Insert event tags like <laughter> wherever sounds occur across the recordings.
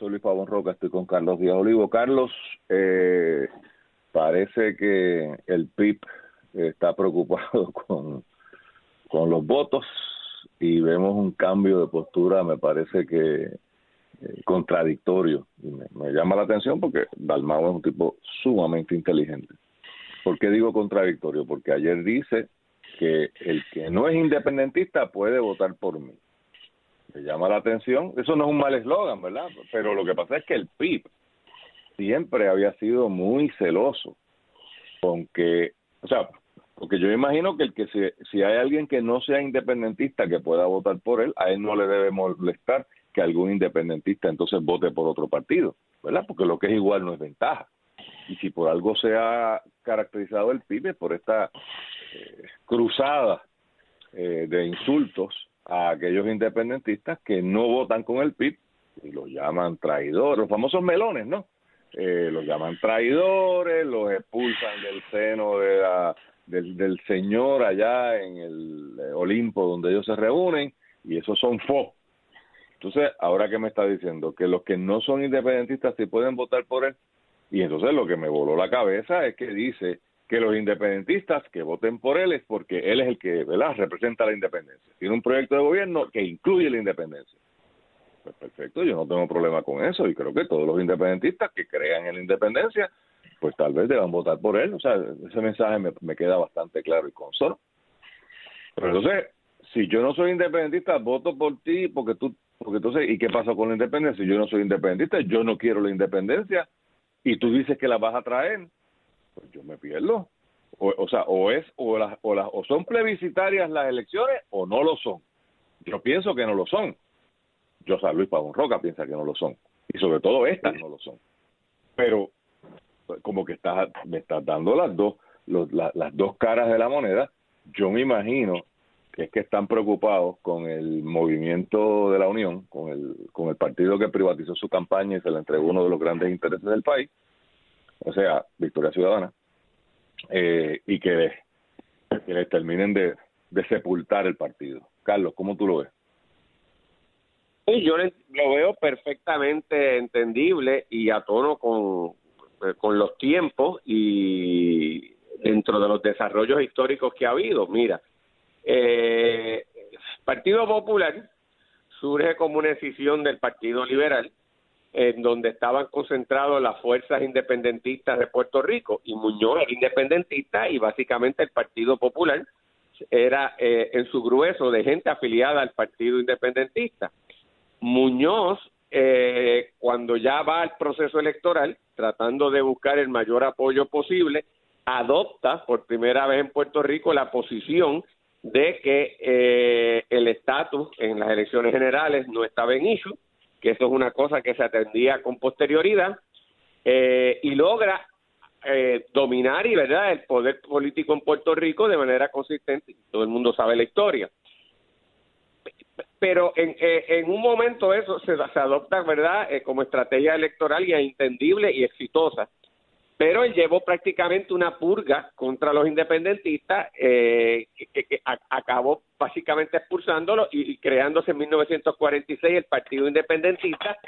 Soy Luis Pavón Roca, estoy con Carlos Díaz Olivo. Carlos, eh, parece que el PIB está preocupado <laughs> con, con los votos y vemos un cambio de postura, me parece que eh, contradictorio. Y me, llama la atención porque Dalmau es un tipo sumamente inteligente. ¿Por qué digo contradictorio? Porque ayer dice que el que no es independentista puede votar por mí. Me llama la atención. Eso no es un mal eslogan, ¿verdad? Pero lo que pasa es que el PIB siempre había sido muy celoso con que, o sea, porque yo imagino que el que si, hay alguien que no sea independentista que pueda votar por él, a él no le debe molestar que algún independentista entonces vote por otro partido, ¿verdad? Porque lo que es igual no es ventaja. Y si por algo se ha caracterizado el PIB por esta eh, cruzada eh, de insultos a aquellos independentistas que no votan con el PIB y los llaman traidores, los famosos melones, ¿no? Eh, los llaman traidores, los expulsan del seno de la del, Señor allá en el eh, Olimpo donde ellos se reúnen y esos son fo. Entonces, ahora que me está diciendo que los que no son independentistas sí pueden votar por él, y entonces lo que me voló la cabeza es que dice que los independentistas que voten por él es porque él es el que ¿verdad? representa la independencia. Tiene un proyecto de gobierno que incluye la independencia. Pues perfecto, yo no tengo problema con eso y creo que todos los independentistas que crean en la independencia pues tal vez deban votar por él. O sea, ese mensaje me, queda bastante claro y consono. Pero entonces, si yo no soy independentista, voto por ti porque tú, porque entonces, ¿y qué pasa con la independencia? Si yo no soy independentista, yo no quiero la independencia y tú dices que la vas a traer, pues yo me pierdo. O, o sea, o es o las o las o son plebiscitarias las elecciones o no lo son. Yo pienso que no lo son. Yo, sea, Luis Pabón Roca piensa que no lo son. Y sobre todo estas no lo son. Pero como que estás, me estás dando las dos, las dos caras de la moneda. Yo me imagino que es que están preocupados con el movimiento de la Unión, con el, con el partido que privatizó su campaña y se le entregó uno de los grandes intereses del país, o sea, Victoria Ciudadana, eh, y que, les terminen de, sepultar el partido. Carlos, ¿cómo tú lo ves? yo lo veo perfectamente entendible y a tono con, eh, con los tiempos y dentro de los desarrollos históricos que ha habido. Mira, eh, Partido Popular surge como una decisión del Partido Liberal, en donde estaban concentrados las fuerzas independentistas de Puerto Rico y Muñoz era independentista y básicamente el Partido Popular era eh, en su grueso de gente afiliada al Partido Independentista. Muñoz, eh, cuando ya va al proceso electoral, tratando de buscar el mayor apoyo posible, adopta por primera vez en Puerto Rico la posición de que eh, el estatus en las elecciones generales no estaba en issue, que eso es una cosa que se atendía con posterioridad, eh, y logra eh, dominar y verdad el poder político en Puerto Rico de manera consistente. Todo el mundo sabe la historia pero en, eh, en un momento eso se, se adopta, ¿verdad?, eh, como estrategia electoral y es entendible y exitosa. Pero él llevó prácticamente una purga contra los independentistas eh, que, acabó básicamente expulsándolo y, creándose en 1946 el Partido Independentista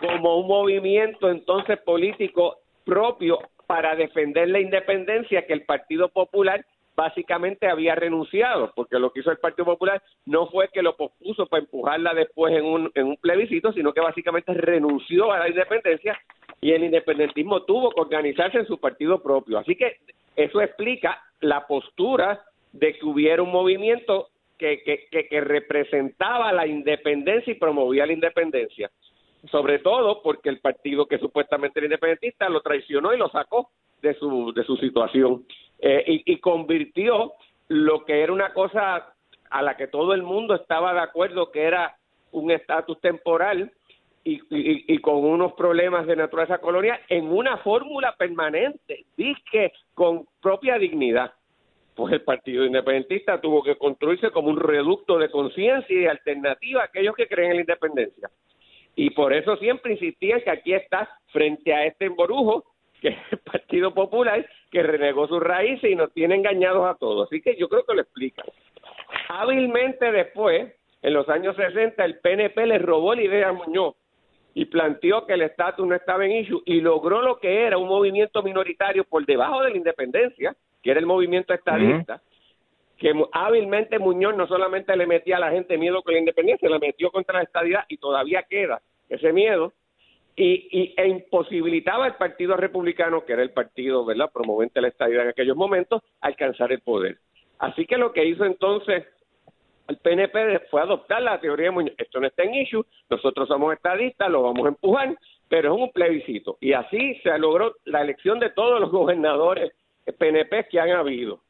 como un movimiento entonces político propio para defender la independencia que el Partido Popular básicamente había renunciado, porque lo que hizo el Partido Popular no fue que lo pospuso para empujarla después en un, en un plebiscito, sino que básicamente renunció a la independencia y el independentismo tuvo que organizarse en su partido propio. Así que eso explica la postura de que hubiera un movimiento que, representaba la independencia y promovía la independencia. Sobre todo porque el partido que supuestamente era independentista lo traicionó y lo sacó de su, de su situación. Eh, y, convirtió lo que era una cosa a la que todo el mundo estaba de acuerdo que era un estatus temporal y, y, con unos problemas de naturaleza colonial en una fórmula permanente, que con propia dignidad. Pues el Partido Independentista tuvo que construirse como un reducto de conciencia y alternativa a aquellos que creen en la independencia. Y por eso siempre insistía que aquí está, frente a este emborujo, que es el Partido Popular, que renegó sus raíces y nos tiene engañados a todos. Así que yo creo que lo explica. Hábilmente después, en los años 60, el PNP le robó la idea a Muñoz y planteó que el estatus no estaba en issue y logró lo que era un movimiento minoritario por debajo de la independencia, que era el movimiento estadista, que hábilmente Muñoz no solamente le metía a la gente miedo con la independencia, le metió contra la estadidad y todavía queda ese miedo y, y e imposibilitaba al Partido Republicano, que era el partido, ¿verdad?, promovente de la estadidad en aquellos momentos, alcanzar el poder. Así que lo que hizo entonces el PNP fue adoptar la teoría de Muñoz. Esto no está en issue, nosotros somos estadistas, lo vamos a empujar, pero es un plebiscito. Y así se logró la elección de todos los gobernadores PNP que han habido.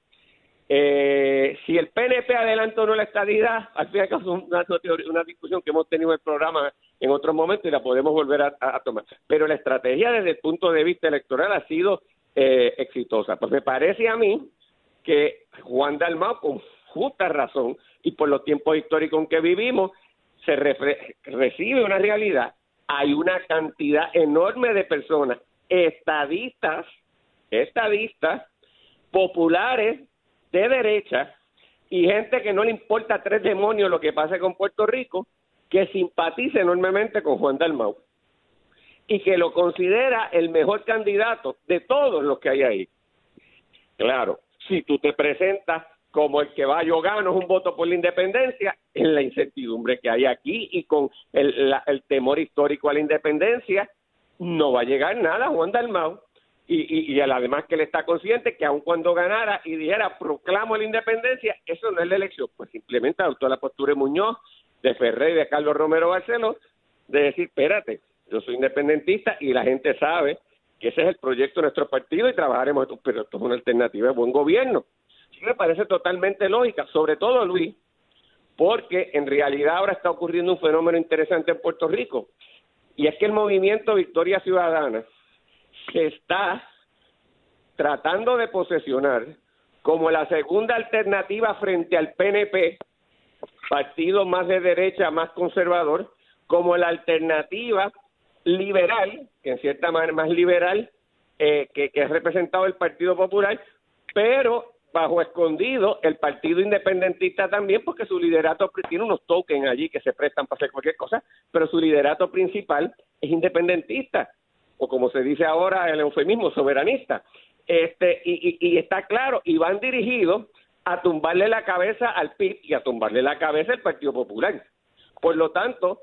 Eh, si el PNP adelantó o no la estadidad, <laughs> al fin y al cabo es una, discusión que hemos tenido en el programa en otros momentos y la podemos volver a, tomar. Pero la estrategia desde el punto de vista electoral ha sido eh, exitosa. Pues me parece a mí que Juan Dalmau, con justa razón, y por los tiempos históricos en que vivimos, se recibe una realidad. Hay una cantidad enorme de personas, estadistas, estadistas, populares, de derecha, y gente que no le importa tres demonios lo que pase con Puerto Rico, que simpatiza enormemente con Juan Dalmau y que lo considera el mejor candidato de todos los que hay ahí. Claro, si tú te presentas como el que va yo gano un voto por la independencia, en la incertidumbre que hay aquí y con el, el temor histórico a la independencia, no va a llegar nada Juan Dalmau. Y, y, además que él está consciente que aun cuando ganara y dijera proclamo la independencia, eso no es la elección, pues simplemente adoptó la postura de Muñoz, de Ferrer y de Carlos Romero Barceló, de decir, espérate, yo soy independentista y la gente sabe que ese es el proyecto de nuestro partido y trabajaremos, pero esto es una alternativa de buen gobierno. Me parece totalmente lógica, sobre todo Luis, porque en realidad ahora está ocurriendo un fenómeno interesante en Puerto Rico, y es que el movimiento Victoria Ciudadana se está tratando de posesionar como la segunda alternativa frente al PNP, partido más de derecha, más conservador, como la alternativa liberal, que en cierta manera más liberal, eh, que, que es representado el Partido Popular, pero bajo escondido el Partido Independentista también, porque su liderato tiene unos tokens allí que se prestan para hacer cualquier cosa, pero su liderato principal es independentista, o como se dice ahora el eufemismo, soberanista. Este, y, y, está claro, y van dirigidos a tumbarle la cabeza al PIB y a tumbarle la cabeza al Partido Popular. Por lo tanto,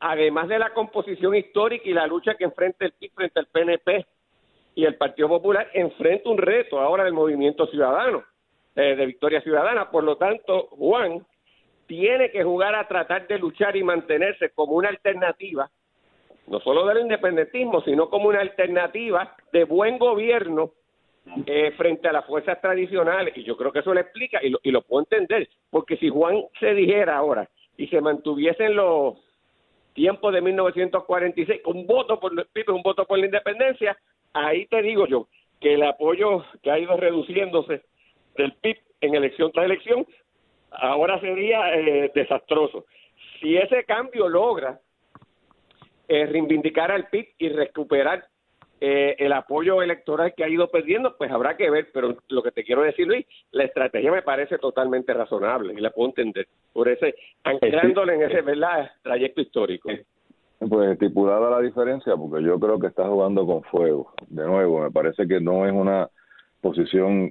además de la composición histórica y la lucha que enfrenta el PIB frente al PNP y el Partido Popular enfrenta un reto ahora del movimiento ciudadano, eh, de Victoria Ciudadana. Por lo tanto, Juan tiene que jugar a tratar de luchar y mantenerse como una alternativa, no solo del independentismo, sino como una alternativa de buen gobierno eh, frente a las fuerzas tradicionales. Y yo creo que eso le explica y lo, y lo puedo entender, porque si Juan se dijera ahora y se mantuviesen los tiempos de 1946, un voto por el un voto por la independencia, ahí te digo yo que el apoyo que ha ido reduciéndose del PIB en elección tras elección ahora sería eh, desastroso. Si ese cambio logra eh, reivindicar al PIB y recuperar eh, el apoyo electoral que ha ido perdiendo, pues habrá que ver, pero lo que te quiero decir, Luis, la estrategia me parece totalmente razonable y la puedo entender, por ese, anclándole en ese ¿verdad? trayecto histórico. Pues estipulada la diferencia, porque yo creo que está jugando con fuego. De nuevo, me parece que no es una posición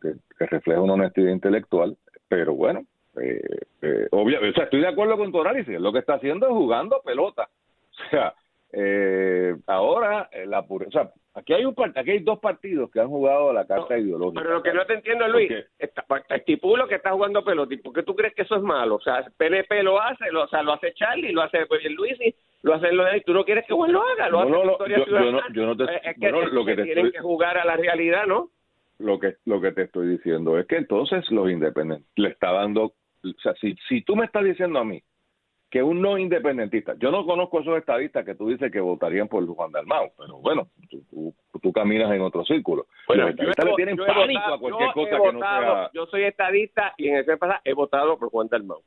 que, refleja una honestidad intelectual, pero bueno, eh, eh, obvio, o sea, estoy de acuerdo con tu análisis. Lo que está haciendo es jugando pelota. <laughs> O sea, eh, ahora eh, la o sea, aquí hay un aquí hay dos partidos que han jugado la carta ideológica. Pero lo que no te entiendo, Luis, estipulo que está jugando pelota. ¿Y por qué tú crees que eso es malo? O sea, PNP lo hace, lo, o sea, lo hace Charlie, lo hace Luis y lo hacen lo de ahí. Tú no quieres que Juan lo haga, lo no, hace yo, yo, no, yo no te, es que, lo que te tienen que jugar a la realidad, ¿no? Lo que lo que te estoy diciendo es que entonces los independientes le está dando, o sea, si si tú me estás diciendo a mí que un no independentista, yo no conozco esos estadistas que tú dices que votarían por Juan Dalmau, pero bueno, tú, tú, caminas en otro círculo. Bueno, estadistas le tienen pánico a cualquier cosa que no sea. Yo soy estadista y en ese pasado he votado por Juan Dalmau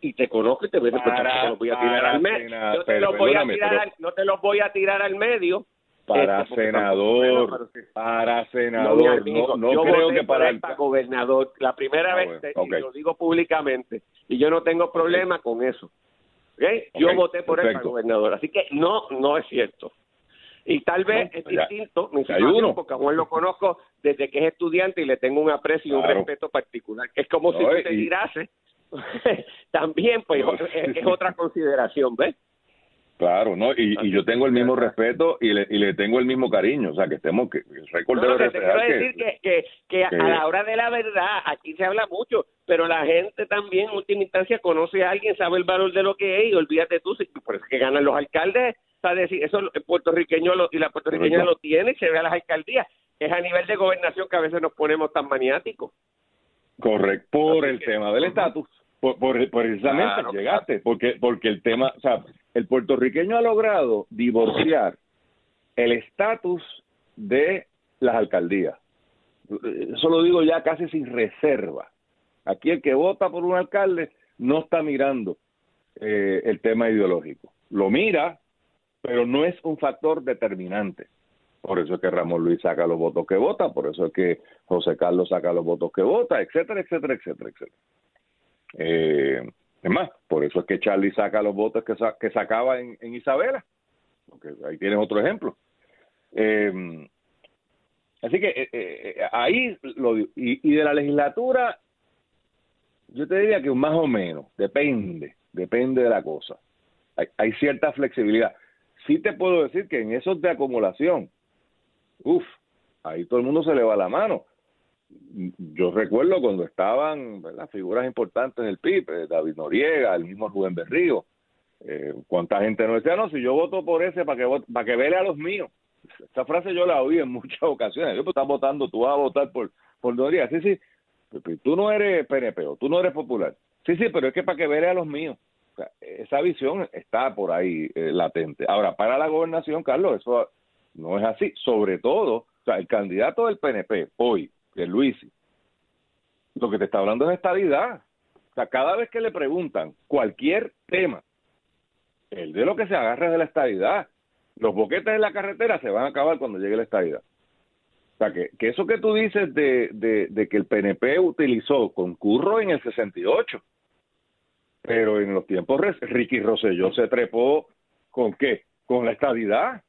y te conozco y te, voy, a voy a tirar al medio. no te los voy a tirar, no te los voy a tirar al medio. Para este, senador, para senador, no, no, creo que para el gobernador. La primera ah, vez, te, lo digo públicamente, y yo no tengo problema con eso. Yo voté por él para gobernador, así que no, no es cierto. Y tal vez es distinto mi situación, porque Juan lo conozco desde que es estudiante y le tengo un aprecio y un respeto particular. Es como si usted y... tirase, <laughs> también pues es, otra consideración, ¿ves? Claro, ¿no? Y, yo tengo el mismo respeto y le, y le tengo el mismo cariño, o sea, que estemos, que el récord no, te quiero decir que, que, a la hora de la verdad, aquí se habla mucho, pero la gente también en última instancia conoce a alguien, sabe el valor de lo que es y olvídate tú, por eso es que ganan los alcaldes, ¿sabes? decir, eso el puertorriqueño lo, y la puertorriqueña lo tiene y se ve a las alcaldías, es a nivel de gobernación que a veces nos ponemos tan maniáticos. Correcto, por el tema del estatus. Por, precisamente llegaste, porque porque el tema, o sea, el puertorriqueño ha logrado divorciar el estatus de las alcaldías. Eso lo digo ya casi sin reserva. Aquí el que vota por un alcalde no está mirando eh, el tema ideológico. Lo mira, pero no es un factor determinante. Por eso es que Ramón Luis saca los votos que vota, por eso es que José Carlos saca los votos que vota, etcétera, etcétera, etcétera, etcétera. Eh, es más, por eso es que Charlie saca los votos que, que sacaba en, Isabela, porque ahí tienes otro ejemplo. Eh, así que eh, eh, ahí lo y, y de la legislatura, yo te diría que más o menos, depende, depende de la cosa. Hay, hay cierta flexibilidad. Sí te puedo decir que en esos de acumulación, uff, ahí todo el mundo se le va la mano yo recuerdo cuando estaban las figuras importantes del PIB, eh, David Noriega, el mismo Rubén Berrío, eh, cuánta gente no decía, no, si yo voto por ese para que para que vele a los míos. Esa frase yo la oí en muchas <laughs> ocasiones. Yo, pues estás votando, tú vas a votar por, por Noriega. Sí, sí, tú no eres PNP o tú no eres popular. Sí, sí, pero es que para que vele a los míos. esa visión está por ahí eh, latente. Ahora, para la gobernación, Carlos, eso no es así. Sobre todo, o sea, el candidato del PNP hoy, de Luisi, lo que te está hablando es estabilidad. O sea, cada vez que le preguntan cualquier tema, el de lo que se agarra es de la estabilidad. Los boquetes en la carretera se van a acabar cuando llegue la estabilidad. O sea, que, que eso que tú dices de, de, que el PNP utilizó concurro en el 68, pero en los tiempos Ricky Rosselló se trepó con qué? Con la estabilidad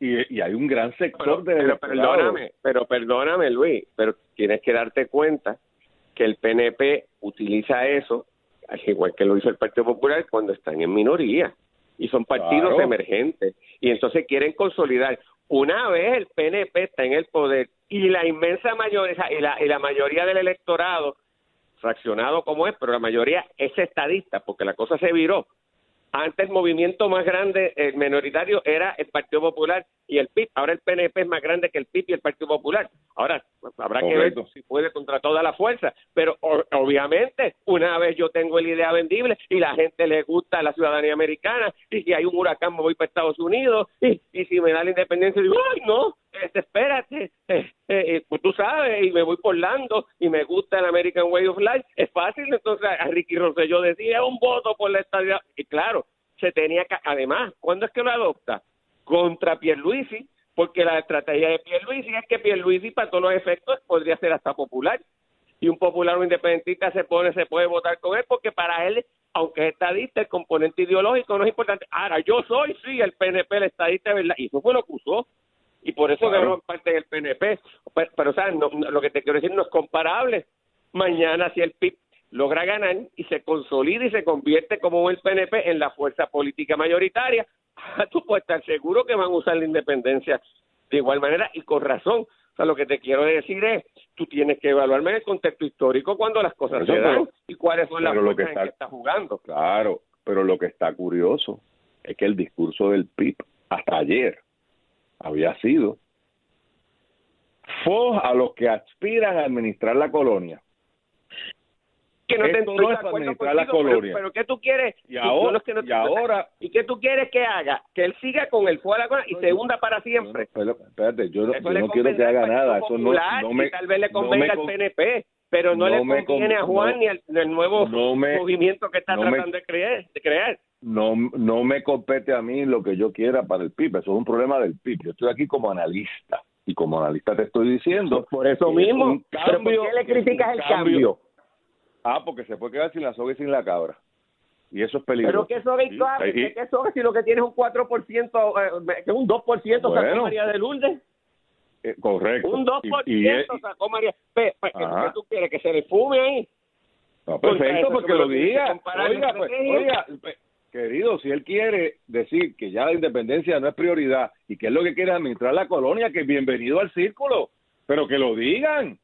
y, hay un gran sector de pero perdóname pero perdóname Luis pero tienes que darte cuenta que el PNP utiliza eso al igual que lo hizo el Partido Popular cuando están en minoría y son partidos emergentes. Y entonces quieren consolidar. Una vez el PNP está en el poder y la inmensa mayoría y la, y la mayoría del electorado fraccionado como es pero la mayoría es estadista porque la cosa se viró antes el movimiento más grande, el minoritario, era el Partido Popular y el PIB. Ahora el PNP es más grande que el PIB y el Partido Popular. Ahora habrá que ver si puede contra toda la fuerza. Pero obviamente, una vez yo tengo la idea vendible y la gente le gusta la ciudadanía americana y si hay un huracán me voy para Estados Unidos y, y si me da la independencia digo, ay no, este, espérate, eh, eh, pues tú sabes, y me voy por Lando y me gusta el American Way of Life, es fácil, entonces a Ricky Rosselló decía un voto por la estabilidad, y claro, se tenía que, además, ¿cuándo es que lo adopta? Contra Pierluisi, porque la estrategia de Pierluisi es que Pierluisi para todos los efectos podría ser hasta popular, y un popular o independentista se pone, se puede votar con él, porque para él aunque es estadista, el componente ideológico no es importante. Ahora, yo soy, sí, el PNP, el estadista, ¿verdad? Y eso fue lo que usó y por eso ganó parte del PNP. Pero, ¿sabes? No, lo que te quiero decir no es comparable. Mañana, si el PIB logra ganar y se consolida y se convierte como el PNP en la fuerza política mayoritaria, tú puedes estar seguro que van a usar la independencia de igual manera y con razón. O sea, lo que te quiero decir es, tú tienes que evaluarme en el contexto histórico cuando las cosas se dan y cuáles son las cosas que en que está jugando. Claro, pero lo que está curioso es que el discurso del PIB hasta ayer había sido fue a los que aspiran a administrar la colonia. Que no te no es administrar la colonia. Pero, ¿qué tú quieres? Y ahora, y ahora, ¿y qué tú quieres que haga? Que él siga con el fuera y se hunda para siempre. espérate, yo, no quiero que haga nada. Eso no, no me, tal vez le convenga al PNP, pero no, le conviene a Juan ni al, nuevo movimiento que está tratando de, crear, de crear no, no me compete a mí lo que yo quiera para el PIB, eso es un problema del PIB. Yo estoy aquí como analista y como analista te estoy diciendo. Por eso mismo, ¿Pero ¿por qué le criticas el cambio? Ah, porque se puede quedar sin la soga y sin la cabra. y eso es peligroso. Pero que eso es clave, que eso si lo que tienes es un 4%, eh, que un 2% sacó María de Lourdes. Eh, correcto. Un 2% sacó María. ¿Qué tú quieres? ¿Que se le fume ahí? No, perfecto, porque lo diga. Oiga, pues, oiga, querido, si él quiere decir que ya la independencia no es prioridad y que es lo que quiere administrar la colonia, que bienvenido al círculo, pero que lo digan.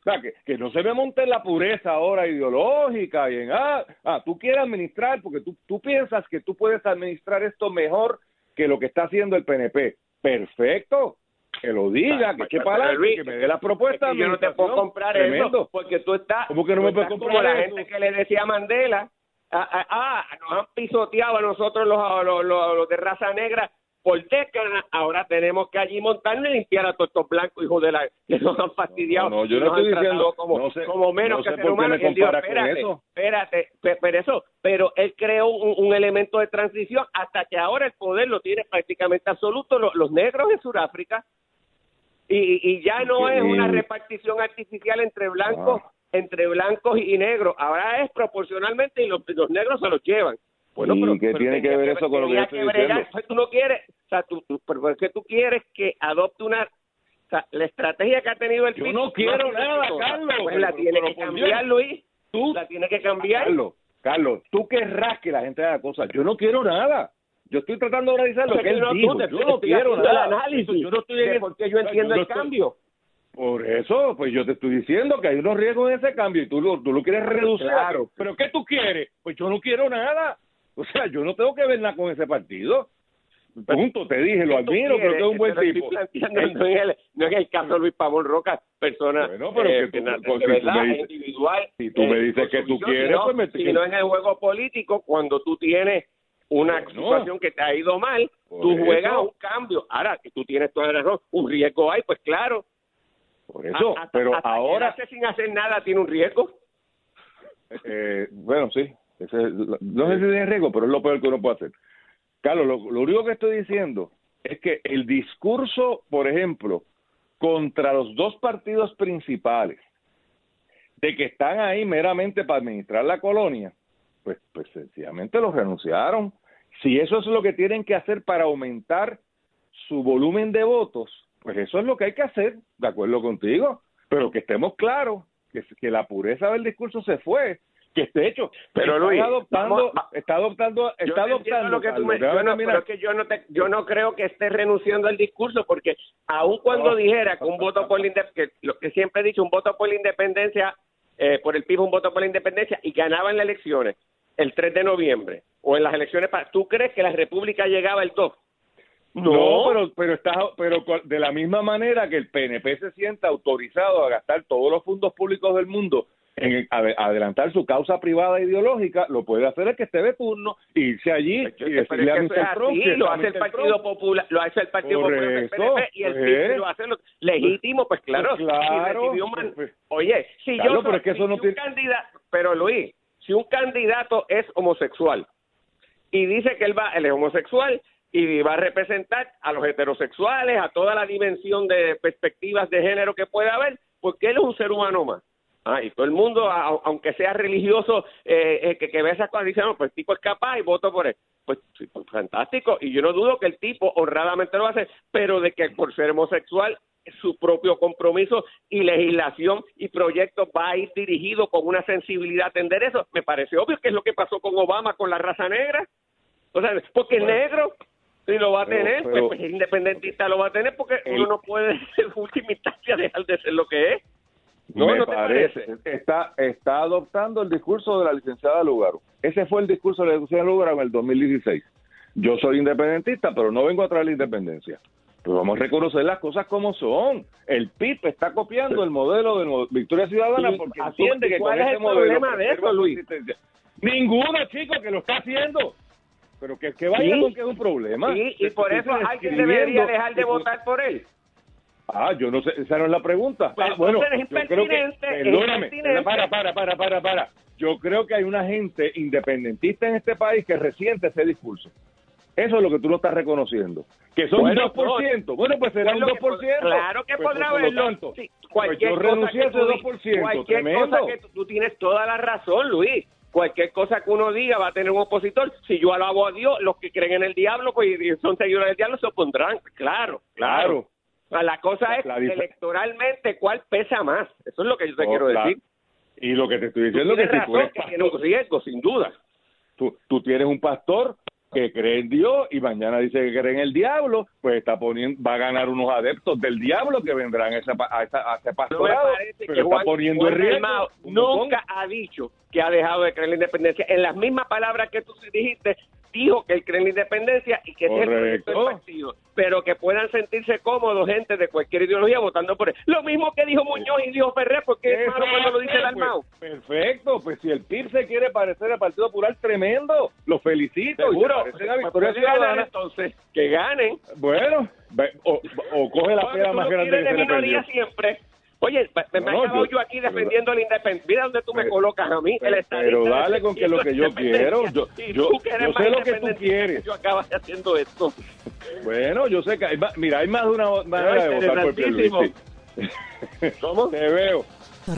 O sea, que, que no se me monte en la pureza ahora ideológica y en, ah, ah tú quieres administrar porque tú, tú piensas que tú puedes administrar esto mejor que lo que está haciendo el PNP. Perfecto, que lo diga, que eche para que me dé la propuesta. yo no te puedo comprar eso porque tú estás, ¿Cómo que no me puedes comprar como la gente que le decía a Mandela, ah, ah, ah, nos han pisoteado a nosotros los, los, los de raza negra por décadas, ahora tenemos que allí montarnos y limpiar a todos estos blancos hijos de la que nos han fastidiado. No, yo no estoy diciendo como, como menos que ser humano. Me espérate, eso. espérate, pero eso, pero él creó un, elemento de transición hasta que ahora el poder lo tiene prácticamente absoluto los, negros en Sudáfrica y, y ya no es una repartición artificial entre blancos, ah. Entre blancos y negros, ahora es proporcionalmente y los, los negros se los llevan. Bueno, ¿Y pero, qué tiene que ver eso con lo que yo estoy diciendo? Pues tú no quieres, o sea, tú, pero es que tú quieres que adopte una, o sea, la estrategia que ha tenido el Yo no quiero nada, Carlos. Pues la tiene que cambiar, Luis. Tú la tiene que cambiar. Carlos, Carlos, tú querrás que la gente haga cosas. Yo no quiero nada. Yo estoy tratando de analizar lo que él dijo. yo no quiero nada. análisis. Yo no estoy en porque yo entiendo el cambio. Por eso, pues yo te estoy diciendo que hay unos riesgos en ese cambio y tú lo, tú lo quieres reducir. Claro. ¿Pero qué tú quieres? Pues yo no quiero nada. O sea, yo no tengo que ver nada con ese partido. Punto, te dije, lo admiro, creo que es un buen tipo. no, es el, caso de Luis Pavón Roca, persona bueno, pero que, tú, de verdad, individual. Si tú me dices que tú quieres, pues me Si no en el juego político, cuando tú tienes una situación que te ha ido mal, tú juegas un cambio. Ahora, que tú tienes toda la razón, un riesgo hay, pues claro. Por eso, pero ahora... sin hacer nada tiene un riesgo. Eh, bueno, sí, no sé si tiene riesgo, pero es lo peor que uno puede hacer. Carlos, lo, único que estoy diciendo es que el discurso, por ejemplo, contra los dos partidos principales, de que están ahí meramente para administrar la colonia, pues, pues sencillamente los renunciaron. Si eso es lo que tienen que hacer para aumentar su volumen de votos, pues eso es lo que hay que hacer, de acuerdo contigo, pero que estemos claros que, que la pureza del discurso se fue que esté hecho. Pero Luis, está adoptando, está adoptando, está adoptando. Lo que tú me, yo, no, pero que yo no te, yo no creo que esté renunciando al discurso porque aun cuando dijera que un voto por la que lo que siempre he dicho, un voto por la independencia, eh, por el PIB un voto por la independencia y ganaba en las elecciones el 3 de noviembre o en las elecciones, para, ¿tú crees que la República llegaba el 2? No, pero pero está pero de la misma manera que el PNP se sienta autorizado a gastar todos los fondos públicos del mundo en adelantar su causa privada ideológica, lo puede hacer el que esté de turno, irse allí y decirle a Mr. lo hace el Partido Popular, lo hace el Partido Popular y el pues, lo hace legítimo, pues claro, claro pues, pues, oye, si yo pero que eso no un candidato, pero Luis, si un candidato es homosexual y dice que él va, él es homosexual y va a representar a los heterosexuales, a toda la dimensión de perspectivas de género que pueda haber, porque él es un ser humano más. Ah, y todo el mundo, aunque sea religioso, eh, eh, que, que ve esas cosas, dice, no, pues el tipo es capaz y voto por él. Pues, pues, fantástico. Y yo no dudo que el tipo honradamente lo hacer, pero de que por ser homosexual su propio compromiso y legislación y proyecto va a ir dirigido con una sensibilidad a atender eso. Me parece obvio que es lo que pasó con Obama con la raza negra. O sea, porque el negro si lo va a tener, pues, pues, independentista lo va a tener porque uno no puede <laughs> en última instancia dejar de ser lo que es. No, me parece. Está, está adoptando el discurso de la licenciada Lugaro. Ese fue el discurso de la licenciada Lugaro en el 2016. Yo soy independentista, pero no vengo a traer la independencia. Pero vamos a reconocer las cosas como son. El PIB está copiando el modelo de Victoria Ciudadana porque entiende que con ese modelo... problema de eso, Luis? Ninguno, chico, que lo está haciendo. Pero que, que vaya con que es un problema. y por eso alguien debería dejar de votar por él. Ah, yo no sé, esa no es la pregunta. Pues, ah, bueno, yo creo que, perdóname, para, para, para, para, para. Yo creo que hay una gente independentista en este país que resiente ese discurso. Eso es lo que tú no estás reconociendo. Que son un 2%. Bueno, pues será un 2%. claro que pues, podrá haberlo. Sí, pues cualquier yo renuncié a ese 2%. Cualquier cosa que tú, tienes toda la razón, Luis. Cualquier cosa que uno diga va a tener un opositor. Si yo alabo a Dios, los que creen en el diablo, pues y son seguidores del diablo, se opondrán. Claro, claro. La cosa es electoralmente cuál pesa más. Eso es lo que yo te Oh, quiero decir. Y lo que te estoy diciendo es que si tú eres que tiene un riesgo, sin duda. tú, tú tienes un pastor que cree en Dios y mañana dice que cree en el diablo, pues está poniendo, va a ganar unos adeptos del diablo que vendrán a, esa, a, esa- a ese No pastorado, pero que está Juan, poniendo Juan en riesgo. Nunca montón. ha dicho que ha dejado de creer en la independencia. En las mismas palabras que tú dijiste, dijo que él cree en la independencia y que ese es el Correcto. partido. Pero que puedan sentirse cómodos gente de cualquier ideología votando por él. Lo mismo que dijo Muñoz y dijo Ferrer, porque es malo cuando lo dice Dalmau. Pues, perfecto, pues si el PIB se quiere parecer al Partido Popular, tremendo, lo felicito. y Seguro. se Victoria ganar, Ciudadana. entonces, que ganen. Bueno, o, o coge la tú más grande que se le perdió. minoría siempre. Oye, me, me No, acabado yo- yo aquí pero- defendiendo la independencia. Mira dónde tú me Pero- colocas a mí, el pero, pero dale con que lo que yo quiero, yo, yo, yo sé lo que tú quieres. Yo acabas haciendo esto. Bueno, yo sé que hay más, mira, hay más de una manera de votar por. Pierluisi. ¿Cómo? <laughs> Te veo.